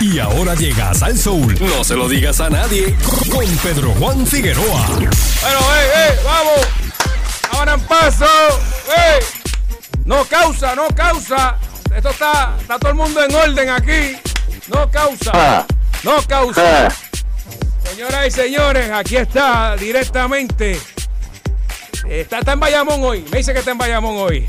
Y ahora llegas al Soul. No se lo digas a nadie. Con Pedro Juan Figueroa. Bueno, hey, hey, vamos. Ahora en paso. Hey. No causa, no causa. Esto está, está todo el mundo en orden aquí. No causa. No causa. Señoras y señores, aquí está directamente. Está, está en Bayamón hoy. Me dice que está en Bayamón hoy.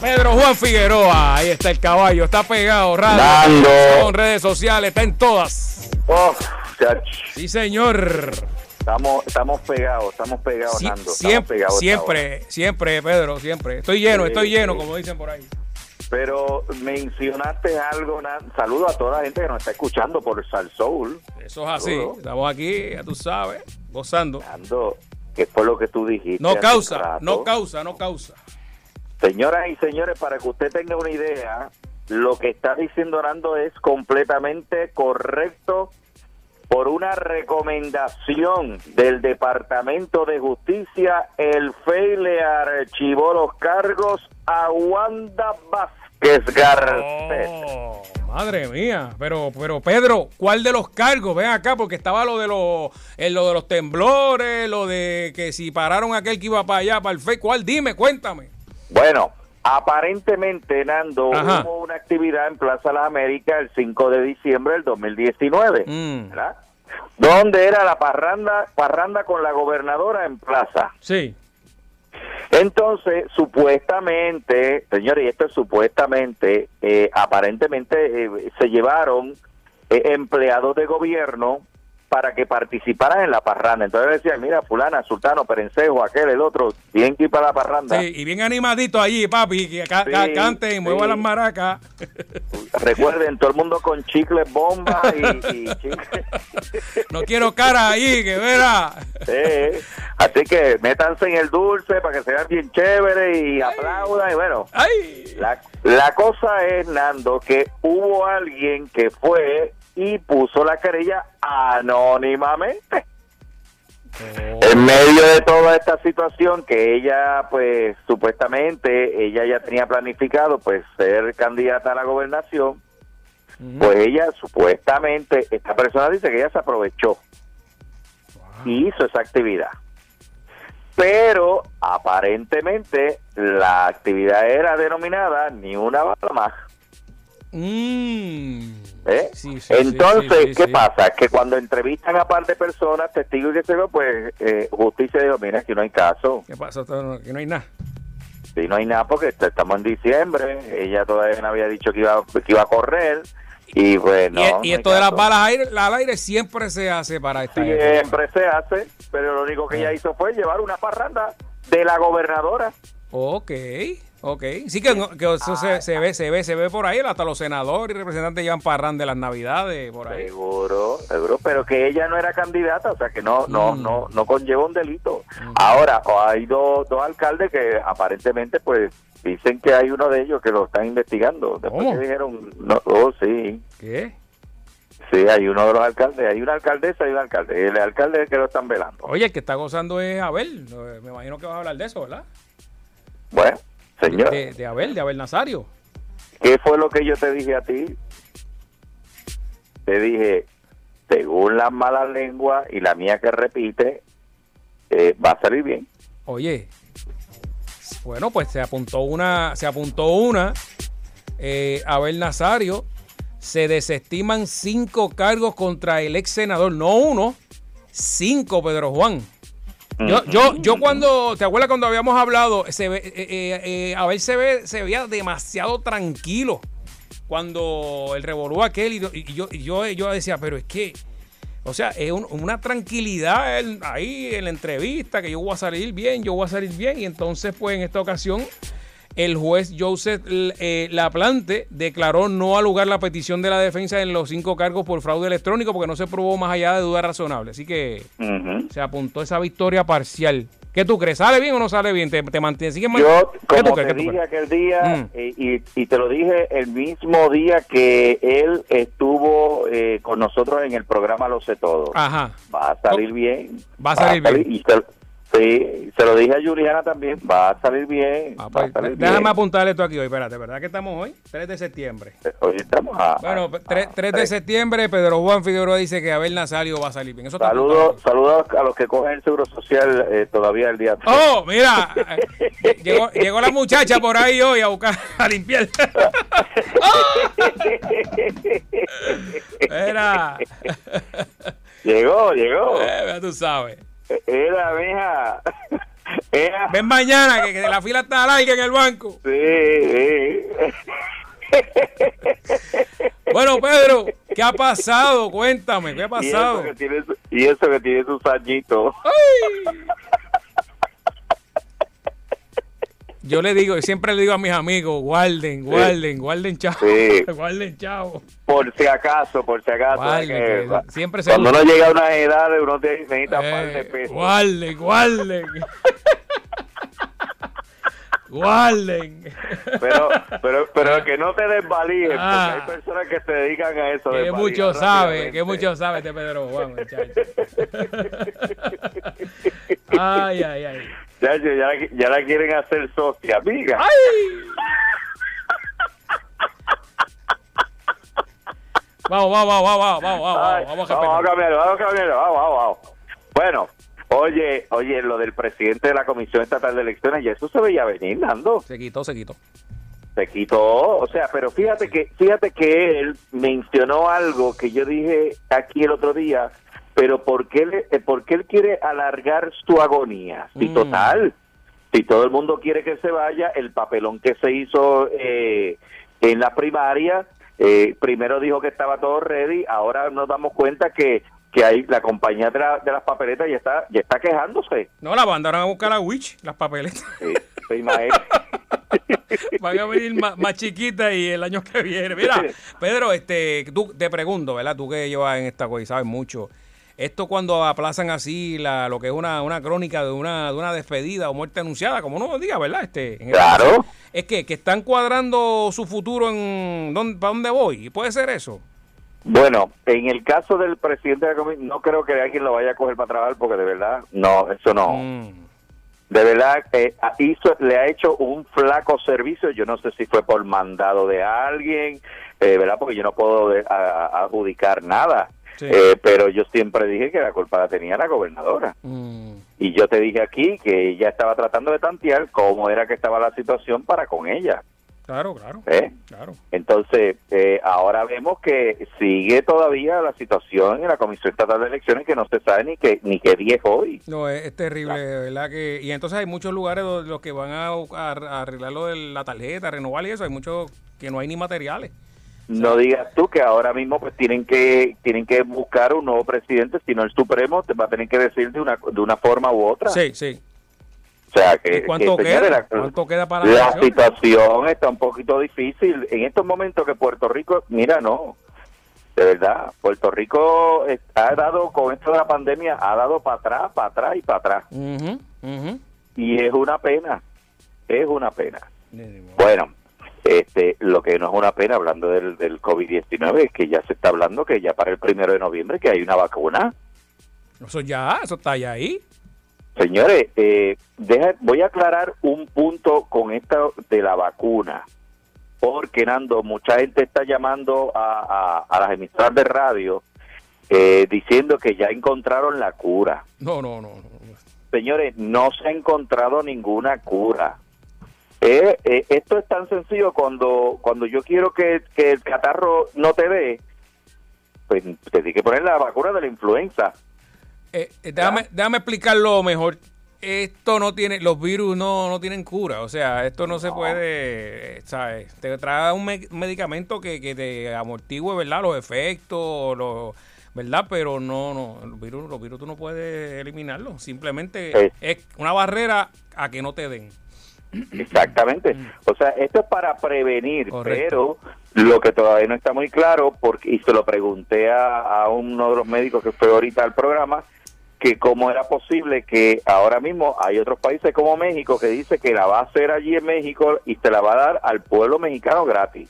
Pedro Juan Figueroa, ahí está el caballo, está pegado, radio, con redes sociales, está en todas. Oh, Sí, señor. estamos, estamos pegados, estamos pegados, Sie- Nando. Estamos siempre, pegados siempre, siempre, Pedro, siempre. Estoy lleno, Sí, estoy lleno, sí. como dicen por ahí. Pero mencionaste algo, Nan- saludo a toda la gente que nos está escuchando por Sal Soul, Eso es así. Estamos aquí, ya tú sabes, gozando. Nando, que fue lo que tú dijiste. No causa, no causa, no causa. Señoras y señores, para que usted tenga una idea, lo que está diciendo Nando es completamente correcto por una recomendación del Departamento de Justicia, el FEI le archivó los cargos a Wanda Vázquez Garcés. Oh, madre mía, pero, pero Pedro, ¿cuál de los cargos? Ven acá, porque estaba lo de los, eh, lo de los temblores, lo de que si pararon aquel que iba para allá, para el FEI, ¿cuál? Dime, cuéntame. Bueno, aparentemente, Nando, Ajá. hubo una actividad en Plaza Las Américas el 5 de diciembre del 2019. Mm, ¿verdad? Donde era la parranda, parranda con la gobernadora en plaza. sí. Entonces, supuestamente, señores, y esto es supuestamente, eh, aparentemente eh, se llevaron eh, empleados de gobierno para que participaran en la parranda. Entonces decían, mira, fulana, sultano, perencejo, aquel, el otro, tienen que ir para la parranda. Sí, y bien animadito allí, papi, que ca- ca- Sí, cante y mueva sí. las maracas. Recuerden, todo el mundo con chicles, bomba y, y chicles. No quiero cara ahí, que verá. Sí, así que métanse en el dulce para que se vean bien chévere y aplaudan y bueno. Ay. La, la cosa es, Nando, que hubo alguien que fue y puso la querella anónimamente. En medio de toda esta situación que ella, pues, supuestamente, ella ya tenía planificado, pues, ser candidata a la gobernación, pues ella, supuestamente, esta persona dice que ella se aprovechó y hizo esa actividad. Pero, aparentemente, la actividad era denominada ni una bala más. Mm. ¿Eh? Sí, sí, Entonces, sí, sí, ¿qué sí. pasa? Que cuando entrevistan a par de personas, testigos y que se ve, pues eh, justicia dijo, mira, aquí no hay caso, ¿Qué pasa? Que no hay nada. si no hay nada porque est- estamos en diciembre, ella todavía no había dicho que iba, que iba a correr, y pues no. y, no y esto de las balas aire- al aire siempre se hace para esta época. Siempre se hace, pero lo único que ella hizo fue llevar una parranda de la gobernadora. Ok, ok. Sí que, eso se, se ve, se ve, se ve por ahí, hasta los senadores y representantes llevan parrán de las navidades por ahí. Seguro, seguro, pero que ella no era candidata, o sea que no, no, Mm. no, no conlleva un delito. Ahora, hay dos, dos alcaldes que aparentemente, pues, dicen que hay uno de ellos que lo están investigando. Después ¿Cómo? que dijeron, no, oh, sí, ¿Qué? sí, hay uno de los alcaldes, hay una alcaldesa y un alcalde. El alcalde es el que lo están velando. Oye, el que está gozando es Abel. Me imagino que vas a hablar de eso, ¿verdad? Bueno, señor, De, de Abel, de Abel Nazario. ¿qué fue lo que yo te dije a ti? Te dije, según las malas lenguas y la mía que repite, eh, va a salir bien. Oye, bueno, pues se apuntó una, se apuntó una, eh, Abel Nazario, se desestiman cinco cargos contra el ex senador, no uno, cinco, Pedro Juan. Yo, yo, yo cuando, ¿te acuerdas cuando habíamos hablado? Se ve, eh, eh, eh, Abel se, ve, se veía demasiado tranquilo cuando el revolú aquel y, yo- y yo, y yo, yo decía, pero es que, o sea, es un- una tranquilidad él ahí en la entrevista, que yo voy a salir bien, yo voy a salir bien. Y entonces, pues en esta ocasión, el juez Joseph eh, Laplante declaró no al lugar la petición de la defensa en los cinco cargos por fraude electrónico porque no se probó más allá de duda razonable. Así que se apuntó esa victoria parcial. ¿Qué tú crees? ¿Sale bien o no sale bien? ¿Te, te mantienes? ¿Sigue Yo, ¿Qué tú como crees? te ¿Qué tú dije aquel día, Mm. eh, y, y te lo dije el mismo día que él estuvo eh, con nosotros en el programa Lo sé todo. Ajá. Va a salir bien. Va a salir bien. y, te, Sí, se lo dije a Juliana también, va a salir bien. Ah, a pues, salir déjame bien. apuntarle esto aquí hoy, espérate, ¿verdad que estamos hoy? 3 de septiembre. Hoy estamos a... Bueno, a- 3, a- de septiembre, Pedro Juan Figueroa dice que Abel Nazario va a salir bien. Eso Saludos a los que cogen el seguro social eh, todavía el día. Oh, mira, eh, llegó, llegó la muchacha por ahí hoy a buscar, a limpiar. Era, Llegó, llegó. eh, ya tú sabes. Era, mija. Era. Ven mañana que, que la fila está larga en el banco. Sí, sí. Bueno, Pedro, ¿qué ha pasado? Cuéntame, ¿qué ha Y eso, pasado? que tiene, y eso que tiene sus añitos. Ay. Yo le digo, siempre le digo a mis amigos, guarden, guarden, guarden chavo, Sí. guarden chavo. Por si acaso, por si acaso. Guarden, que siempre se cuando usa. uno llega a una edad, uno necesita un par de Eh, pesos. guarden, guarden. guarden. Pero, pero, pero que no te desvalijes, Ah. porque hay personas que se dedican a eso. Que mucho sabe, que mucho sabe este Pedro Juan, muchacho. Ay, ay, ay. Ya, ya, ya la- ya la quieren hacer socia, amiga. ¡Ay! Vamos, vamos, vamos, vamos, vamos, vamos, vamos, vamos cambiarlo, vamos cambiarlo, vamos, vamos, vamos. Bueno, oye, oye, lo del presidente de la Comisión Estatal de Elecciones, ya eso se veía venir, Nando. Se quitó, se quitó. Se quitó, o sea, pero fíjate que, fíjate que él mencionó algo que yo dije aquí el otro día, pero ¿por qué, le- eh, por qué él quiere alargar su agonía? Si Mm. total, si todo el mundo quiere que se vaya, el papelón que se hizo eh, en la primaria, eh, primero dijo que estaba todo ready, ahora nos damos cuenta que que hay la compañía de, la- de las papeletas ya está ya está quejándose. No, la mandaron a buscar a Witch, las papeletas. Sí, imagina. Van a venir más, más chiquitas y el año que viene. Mira, Pedro, este, tú te pregunto, ¿verdad? Tú que llevas en esta cosa y sabes mucho. Esto cuando aplazan así la, lo que es una, una crónica de una, de una despedida o muerte anunciada, como uno diga, ¿verdad? Este, Claro. es que, que están cuadrando su futuro en dónde, para dónde voy. ¿Puede ser eso? Bueno, en el caso del presidente de la comisión, no creo que alguien lo vaya a coger para trabajar porque de verdad, no, eso no. Mm. De verdad, eh, hizo, le ha hecho un flaco servicio. Yo no sé si fue por mandado de alguien, eh, ¿verdad? Porque yo no puedo de- a- a- adjudicar nada. Sí. Eh, pero yo siempre dije que la culpa la tenía la gobernadora. Mm. Y yo te dije aquí que ella estaba tratando de tantear cómo era que estaba la situación para con ella. Claro, claro. ¿eh? Claro. Entonces, eh, ahora vemos que sigue todavía la situación en la Comisión Estatal de Elecciones que no se sabe ni qué ni qué día es hoy. No, es, es terrible, ¿verdad? que Y entonces hay muchos lugares donde los que van a, a- a arreglar lo de la tarjeta, renovar y eso, hay muchos que no hay ni materiales. No digas tú que ahora mismo pues tienen que tienen que buscar un nuevo presidente, si no el Supremo te va a tener que decir de una de una forma u otra. Sí, sí. O sea, que, ¿Y cuánto que, queda? la- ¿Cuánto queda para la la situación está un poquito difícil en estos momentos que Puerto Rico, mira, no, de verdad, Puerto Rico ha dado con esto de la pandemia ha dado para atrás, para atrás y para atrás. Y es una pena, es una pena. Bueno, este, lo que no es una pena hablando del, del COVID-19 es que ya se está hablando que ya para el primero de noviembre que hay una vacuna. Eso ya, eso está ya ahí. Señores, eh, deja, voy a aclarar un punto con esto de la vacuna, porque Nando, mucha gente está llamando a, a- a las emisoras de radio eh, diciendo que ya encontraron la cura. No, no, no. no. Señores, no se ha encontrado ninguna cura. Eh, eh, esto es tan sencillo cuando cuando yo quiero que, que el catarro no te dé, pues te tiene que poner la vacuna de la influenza. Eh, eh, déjame, déjame explicarlo mejor. Esto no tiene, los virus no, no tienen cura, o sea, esto no, se puede, eh, ¿sabes? Te trae un me- medicamento que, que te amortigue, ¿verdad? Los efectos, los, ¿verdad? Pero no, no, los virus, los virus tú no puedes eliminarlos, simplemente Sí. es una barrera a que no te den. Exactamente. O sea, esto es para prevenir, Correcto. pero lo que todavía no está muy claro, porque y se lo pregunté a, a uno de los médicos que fue ahorita al programa, que cómo era posible que ahora mismo hay otros países como México que dice que la va a hacer allí en México y se la va a dar al pueblo mexicano gratis.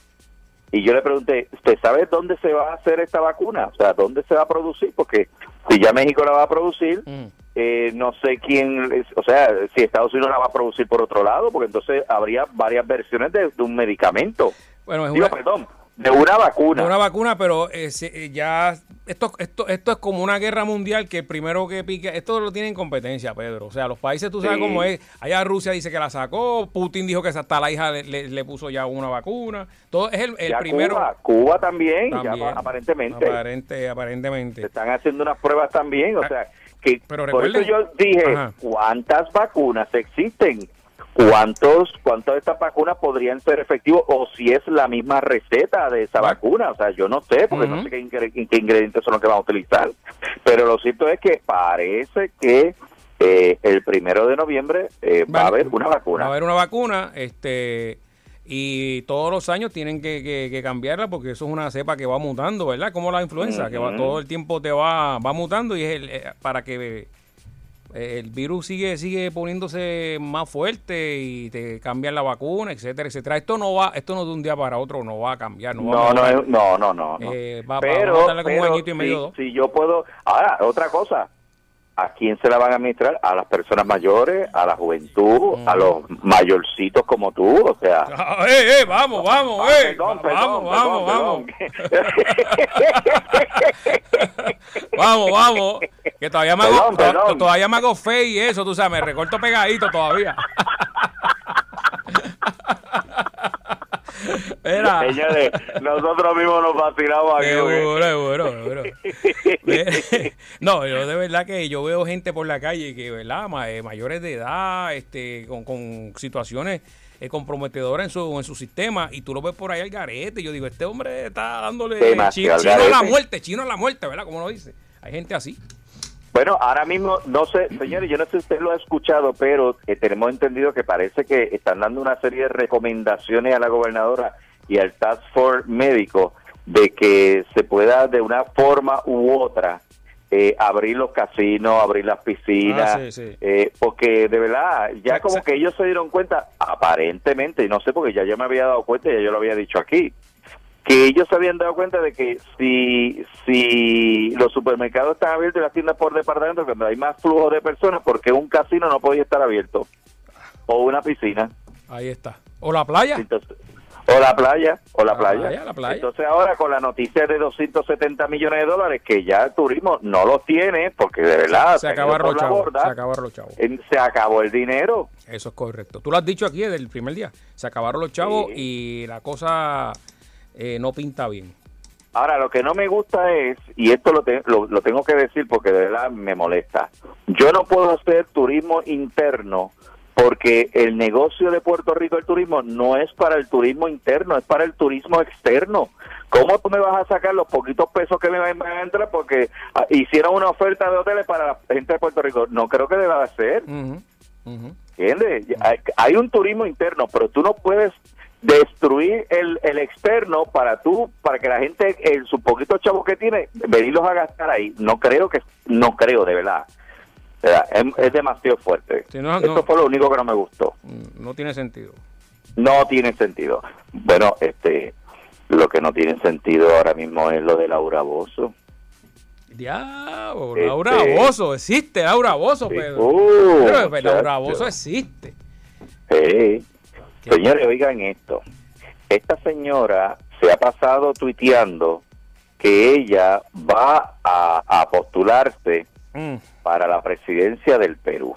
Y yo le pregunté, ¿usted sabe dónde se va a hacer esta vacuna? O sea, ¿dónde se va a producir? Porque si ya México la va a producir, Mm. Eh, no sé quién, o sea, si Estados Unidos la va a producir por otro lado, porque entonces habría varias versiones de, de un medicamento. Bueno, es Digo, una, perdón, de una vacuna. de una vacuna, pero eh, eh, ya esto, esto, esto es como una guerra mundial que el primero que pique, esto lo tiene en competencia, Pedro. O sea, los países, tú sabes Sí. cómo es. Allá Rusia dice que la sacó, Putin dijo que hasta la hija le, le- le puso ya una vacuna. Todo es el, el Ya primero. Cuba, Cuba también, aparentemente. Aparente, Se aparentemente. están haciendo unas pruebas también, o Ah, sea, que pero por eso yo dije, Ajá. ¿cuántas vacunas existen? ¿Cuántos, ¿Cuántas de estas vacunas podrían ser efectivos? O si es la misma receta de esa vacuna, o sea, yo no sé, porque no sé qué, ingre- qué ingredientes son los que van a utilizar. Pero lo cierto es que parece que eh, el primero de noviembre eh, va a haber una vacuna. Va a haber una vacuna, este, y todos los años tienen que, que- que cambiarla porque eso es una cepa que va mutando, ¿verdad? Como la influenza, que va todo el tiempo te va, va mutando y es el, eh, para que eh, el virus sigue sigue poniéndose más fuerte y te cambian la vacuna, etcétera, etcétera. Esto no va, esto no de un día para otro no va a cambiar, no, va a No, no, no, no. Eh, va- va- pero, vamos a darle como un añito y medio, si yo puedo... Ahora, otra cosa. ¿A quién se la van a administrar? A las personas mayores, a la juventud, a los mayorcitos como tú, o sea... Ah, eh, eh, vamos, vamos, Ah, eh. perdón, vamos, perdón, vamos, vamos. perdón. Vamos, vamos. Que todavía me hago, todavía me hago fe y eso, tú sabes, me recorto pegadito todavía. Mira. Señores, nosotros mismos nos vacilamos aquí. Seguro, seguro, seguro. No, yo de verdad que yo veo gente por la calle que, ¿verdad? Eh, mayores de edad, este, con, con situaciones eh, comprometedoras en su, en su sistema, y tú lo ves por ahí al garete. y Yo digo, este hombre está dándole Demasiado chino, al a la muerte, chino a la muerte, ¿verdad? Como lo dice. Hay gente así. Bueno, ahora mismo, no sé, señores, yo no sé si usted lo ha escuchado, pero eh, tenemos entendido que parece que están dando una serie de recomendaciones a la gobernadora y al Task Force médico de que se pueda de una forma u otra eh, abrir los casinos, abrir las piscinas, Ah, sí, sí. eh, porque de verdad, ya como que ellos se dieron cuenta, aparentemente, y no sé porque ya yo me había dado cuenta, ya yo lo había dicho aquí, que ellos se habían dado cuenta de que si, si los supermercados están abiertos y las tiendas por departamento, cuando hay más flujo de personas, porque un casino no podía estar abierto? O una piscina. Ahí está. O la playa. Entonces, o la playa, o la, La playa. playa, la playa. Entonces ahora con la noticia de 270 millones de dólares, que ya el turismo no los tiene, porque de verdad se acabaron los chavos. Se acabaron los chavos. se acabó el dinero. Eso es correcto. Tú lo has dicho aquí desde el primer día. Se acabaron los chavos Sí. y la cosa eh, no pinta bien. Ahora, lo que no me gusta es, y esto lo, te- lo, lo tengo que decir porque de verdad me molesta, yo no puedo hacer turismo interno porque el negocio de Puerto Rico, el turismo, no es para el turismo interno, es para el turismo externo. ¿Cómo tú me vas a sacar los poquitos pesos que me van a entrar porque ah, hicieron una oferta de hoteles para la gente de Puerto Rico? No creo que deba de ser. Ujú. ¿Entiendes? Hay, hay un turismo interno, pero tú no puedes destruir el, el externo para tú, para que la gente, el, su poquito chavo que tiene, venirlos a gastar ahí. No creo que, no creo, de verdad. O sea, es, es demasiado fuerte. No, Eso no. fue lo único que no me gustó. Mm, No tiene sentido. No tiene sentido. Bueno, este, lo que no tiene sentido ahora mismo es lo de Laura Bozo. Diablo, Este- Laura Bozo, existe Laura Bozo, Pedro. Uh, Pero, pues, Laura. Bozo existe. Sí. Señores, oigan esto. Esta señora se ha pasado tuiteando que ella va a, a postularse Mm, para la presidencia del Perú.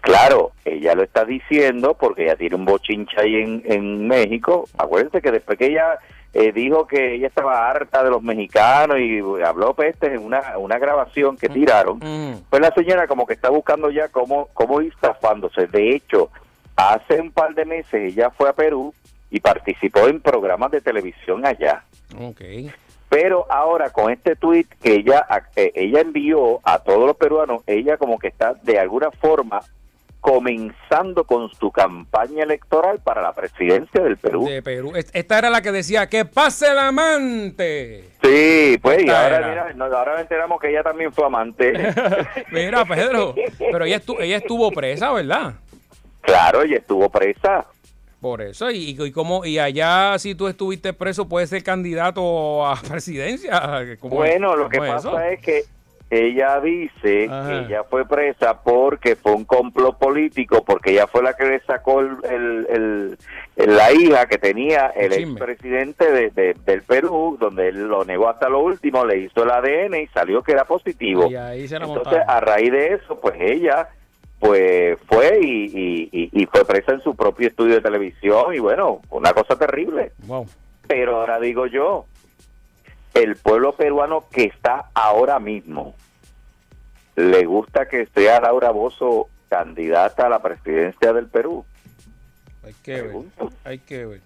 Claro, ella lo está diciendo porque ella tiene un bochincha ahí en, en México. Acuérdense que después que ella eh, dijo que ella estaba harta de los mexicanos y habló pestes en una, una grabación que tiraron, mm. pues la señora como que está buscando ya cómo, cómo ir zafándose. De hecho, hace un par de meses ella fue a Perú y participó en programas de televisión allá. Ok. Pero ahora con este tweet que ella eh, ella envió a todos los peruanos, ella como que está de alguna forma comenzando con su campaña electoral para la presidencia del Perú. De Perú. Est- Esta era la que decía, que pase el amante. Sí, pues y ahora, mira, ahora enteramos que ella también fue amante. Mira, Pedro, pero ella, estu- ella estuvo presa, ¿verdad? Claro, ella estuvo presa. Por eso, y, y, como, y allá si tú estuviste preso, puedes ser candidato a presidencia. ¿Cómo es- Bueno, lo que es pasa eso? es que ella dice que ella fue presa porque fue un complot político, porque ella fue la que le sacó el, la hija que tenía el, expresidente de, del Perú, donde él lo negó hasta lo último, le hizo el ADN y salió que era positivo. Entonces, a raíz de eso, pues ella pues fue y, y, fue presa en su propio estudio de televisión y bueno, una cosa terrible. Pero ahora digo yo, el pueblo peruano que está ahora mismo, ¿le gusta que sea Laura Bozo candidata a la presidencia del Perú? Hay que ver, hay que ver.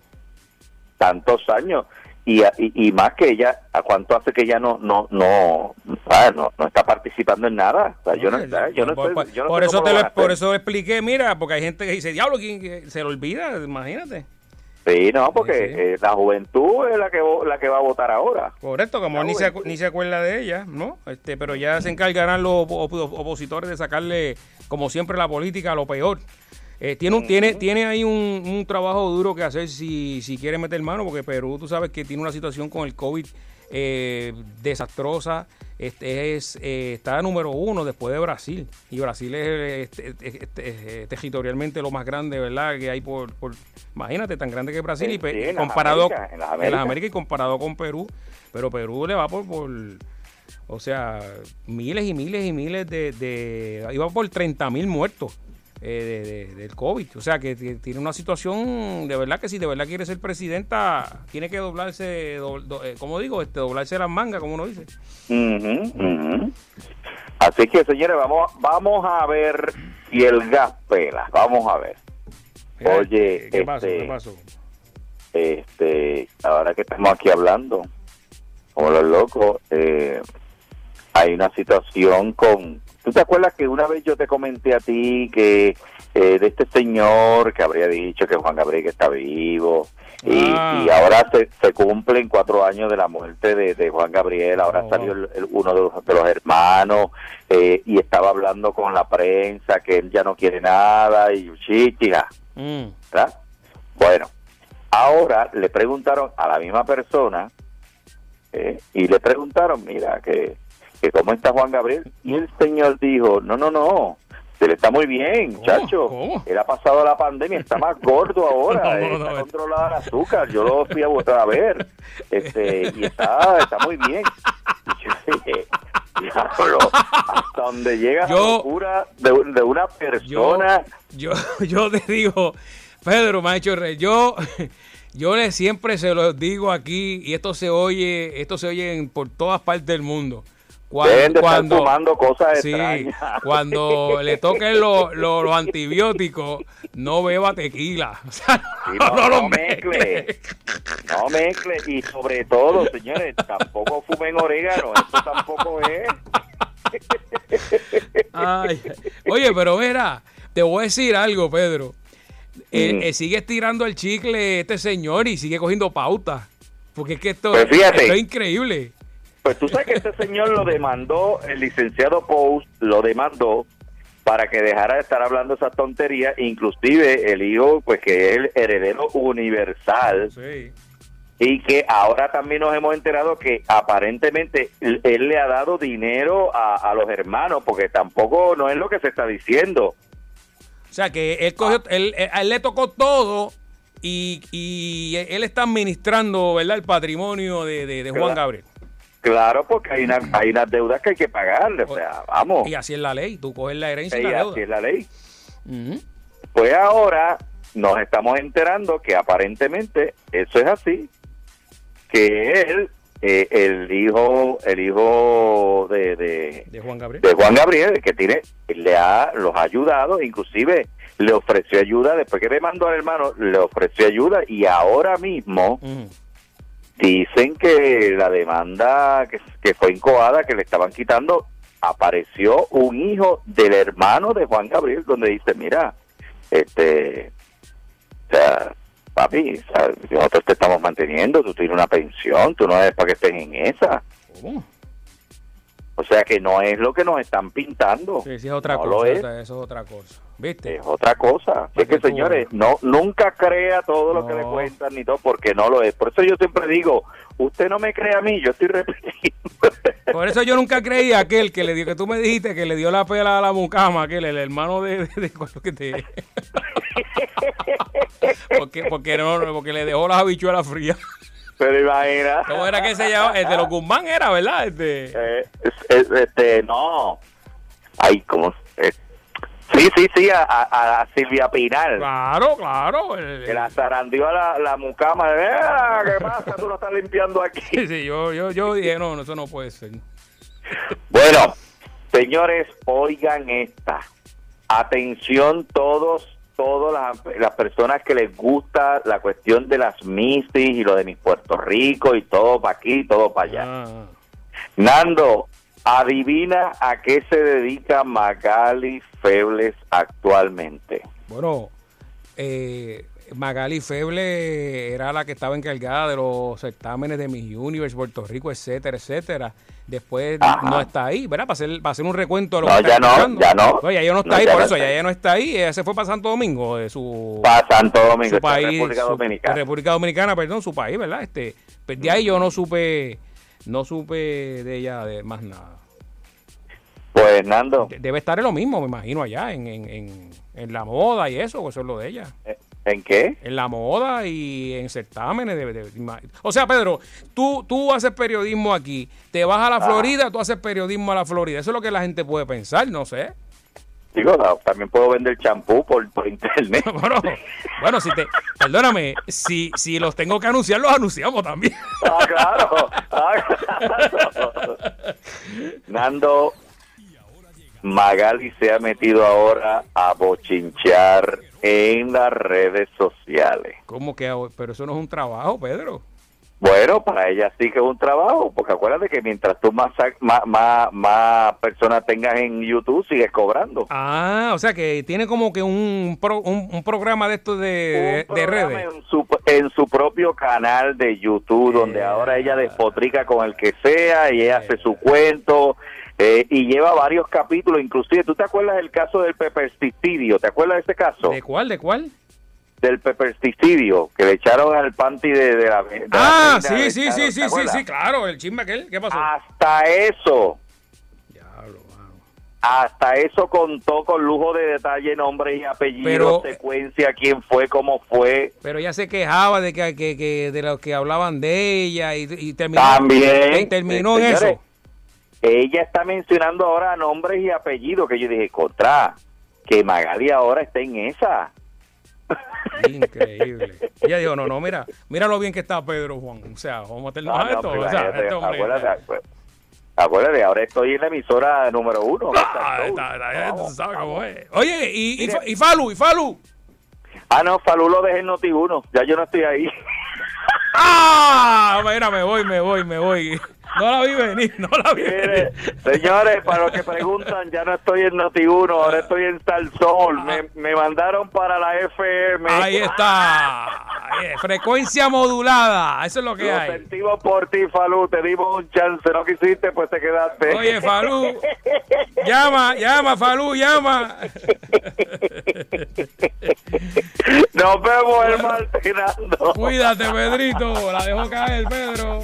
Tantos años. Y, y, más que ella, ¿a cuánto hace que ella no no no no, no está participando en nada? yo no, yo no, por, eso te lo, por eso expliqué, mira, porque hay gente que dice, diablo, ¿quién se lo olvida? Imagínate. Sí, no, porque eh, la juventud es la que la que va a votar ahora. Correcto, como ni se, ni se acuerda de ella, ¿no? Este, pero ya se encargarán los opositores de sacarle, como siempre, la política a lo peor. Eh, tiene, un, tiene, tiene ahí un, trabajo duro que hacer si, si quiere meter mano, porque Perú, tú sabes que tiene una situación con el COVID eh, desastrosa. Este es eh, está número uno después de Brasil. Y Brasil es este, territorialmente lo más grande, ¿verdad? Que hay por, imagínate, tan grande que Brasil. y comparado en las Américas y comparado con Perú. Pero Perú le va por, por o sea, miles y miles y miles de, de iba por 30 mil muertos eh, del COVID. O sea, que tiene una situación de verdad que si de verdad quiere ser presidenta, tiene que doblarse, eh, como digo, este, doblarse las mangas, como uno dice. Así que, señores, vamos, vamos a ver si el gas pela. Vamos a ver. Oye, ¿qué, pasó? ¿qué este, pasó? Este, ahora que estamos aquí hablando, como los locos, eh, hay una situación con ¿Tú te acuerdas que una vez yo te comenté a ti que eh, de este señor que habría dicho que Juan Gabriel está vivo y, ah. ahora se, se, cumplen cuatro años de la muerte de, Juan Gabriel, ahora oh. salió uno de los, de los hermanos eh, y estaba hablando con la prensa que él ya no quiere nada y chichiga, mm. ¿verdad? Bueno, ahora le preguntaron a la misma persona eh, y le preguntaron, mira, que cómo está Juan Gabriel. Y el señor dijo, no, no, no, se le está muy bien, chacho. Él ha pasado la pandemia, está más gordo ahora, está controlado el azúcar. Yo lo fui a votar a ver, este, y está, está muy bien. hasta donde llega la locura de, una persona. Yo, yo, te digo, Pedro, macho rey, yo, yo le siempre se lo digo aquí, y esto se oye, esto se oye por todas partes del mundo. Cuando, cuando tomando cosas sí, cuando le toquen los antibióticos, no beba tequila. no, lo mezcle. No mezcle. Y sobre todo, señores, tampoco fumen orégano. Eso tampoco es. Oye, pero mira, te voy a decir algo, Pedro. Eh, eh, sigue estirando el chicle este señor y sigue cogiendo pauta. Porque es que esto, pues esto es increíble. Pues tú sabes que este señor lo demandó, el licenciado Post lo demandó para que dejara de estar hablando esa tontería, inclusive el hijo, pues que es el heredero universal. Y que ahora también nos hemos enterado que aparentemente él, le ha dado dinero a, los hermanos, porque tampoco no es lo que se está diciendo. O sea, que él, cogió, él, él le tocó todo y, y él está administrando ¿verdad? el patrimonio de, Juan Gabriel. Claro, porque hay, una, hay unas deudas que hay que pagarle, o sea, vamos. Y así es la ley, tú coges la herencia y, la deuda. así es la ley. Pues ahora nos estamos enterando que aparentemente eso es así, que él, eh, el hijo, el hijo de, de, Juan Gabriel, de Juan Gabriel, que tiene, le ha, los ha ayudado, inclusive le ofreció ayuda, después que le mandó al hermano, le ofreció ayuda y ahora mismo... Dicen que la demanda que, fue incoada, que le estaban quitando, apareció un hijo del hermano de Juan Gabriel, donde dice, mira, este, o sea, papi, nosotros te estamos manteniendo, tú tienes una pensión, tú no eres para que estés en esa. O sea que no es lo que nos están pintando. Sí, sí, es otra No cosa. lo es. Eso es otra cosa. ¿Viste? Es otra cosa. Así que, tú señores, no nunca crea todo lo que le cuentan ni todo, porque no lo es. Por eso yo siempre digo, usted no me cree a mí, yo estoy repitiendo. Por eso yo nunca creí a aquel que le dio, que tú me dijiste que le dio la pela a la mucama, aquel, el hermano de, de, de- ¿cuál es lo que te. porque, porque, no, porque le dejó las habichuelas frías. Pero imagina. ¿Cómo era que se llamaba? El de los Guzmán era, ¿verdad? Este. Eh, es- es- este, no. Ay, ¿cómo? eh, sí, sí, sí, a, a- a Silvia Pinal. Claro, claro. el- Que la zarandeó a la, la mucama. "Ah, ¿Qué pasa? Tú lo estás limpiando aquí. Sí, sí, yo, yo, yo dije, no, eso no puede ser. Bueno, señores, oigan esta. Atención todos, todas las, las personas que les gusta la cuestión de las Missis y lo de mis Puerto Rico y todo para aquí, todo para allá. Ah, Nando, adivina a qué se dedica Magali Febles actualmente. bueno, eh, Magali Feble era la que estaba encargada de los certámenes de Miss Universe, Puerto Rico, etcétera, etcétera. Después Ajá. no está ahí, ¿verdad? Para hacer, para hacer un recuento de lo No, que está ya no, ya no. Oye, ella no está No, ahí, ya por no eso, ya ella no está ahí. Ella se fue para Santo Domingo, de su, Para Santo Domingo, su país, República su- Dominicana. República Dominicana, perdón, su país, ¿verdad? Este, pues de ahí yo no supe, no supe de ella de más nada. Pues Nando, De- Debe estar en lo mismo, me imagino, allá, en, en, en, en la moda y eso, eso es lo de ella. ¿En qué? En la moda y en certámenes. de- de- o sea, Pedro, tú, tú haces periodismo aquí, te vas a la Ah. Florida, tú haces periodismo a la Florida. Eso es lo que la gente puede pensar, no sé. Digo, no, también puedo vender champú por, por internet. Bueno, bueno, si te, perdóname, si, si los tengo que anunciar, los anunciamos también. Ah, claro. Ah, claro. Nando, Magali se ha metido ahora a bochinchar en las redes sociales. ¿Cómo que? Pero eso no es un trabajo, Pedro. Bueno, para ella sí que es un trabajo, porque acuérdate que mientras tú más, más, más, más personas tengas en YouTube, sigues cobrando. Ah, o sea que tiene como que un, pro- un, un programa de estos de, Un de redes. En su, en su propio canal de YouTube, donde ahora ella despotrica con el que sea y ella hace su cuento eh, y lleva varios capítulos. Inclusive, ¿tú te acuerdas del caso del pepersticidio? ¿Te acuerdas de ese caso? ¿De cuál? ¿De cuál? Del pepersticidio, que le echaron al panty de, de la... de la Ah, le sí, sí, echaron, sí, ¿te sí, sí, sí, claro, el chisme aquel. ¿Qué pasó? Hasta eso, Diablo, mano. hasta eso contó con lujo de detalle, nombre y apellido, Pero- secuencia, quién fue, cómo fue. Pero ella se quejaba de que, que, que- de los que hablaban de ella y, y terminó, También. y terminó en Señores, eso. Ella está mencionando ahora nombres y apellidos que yo dije, contra, que Magali ahora está en esa. Increíble. Ella dijo, no, no, mira, mira lo bien que está Pedro Juan. O sea, vamos a meternos No, no, o sea, este hombre- acuérdate, acu- acuérdate, ahora estoy en la emisora número uno. Ah, está- está- tú Vamos, sabes cómo vamos. es. Oye, y, y, Falu, y Falu. Ah, no, Falú lo dejé en Noti1, ya yo no estoy ahí. ¡Ah! Mira, me voy, me voy, me voy. No la vi venir, no la vi Mire, venir. señores, para los que preguntan, ya no estoy en Noti1, ahora estoy en Salsol. Me, me mandaron para la FM. Ahí está. Ahí es, Frecuencia modulada. Eso es lo que Lo hay. sentimos por ti, Falú. Te dimos un chance. No quisiste, pues te quedaste. Oye, Falú. Llama, llama, Falú, llama. Nos vemos el martes. Cuídate, Pedrito. La dejo caer, Pedro.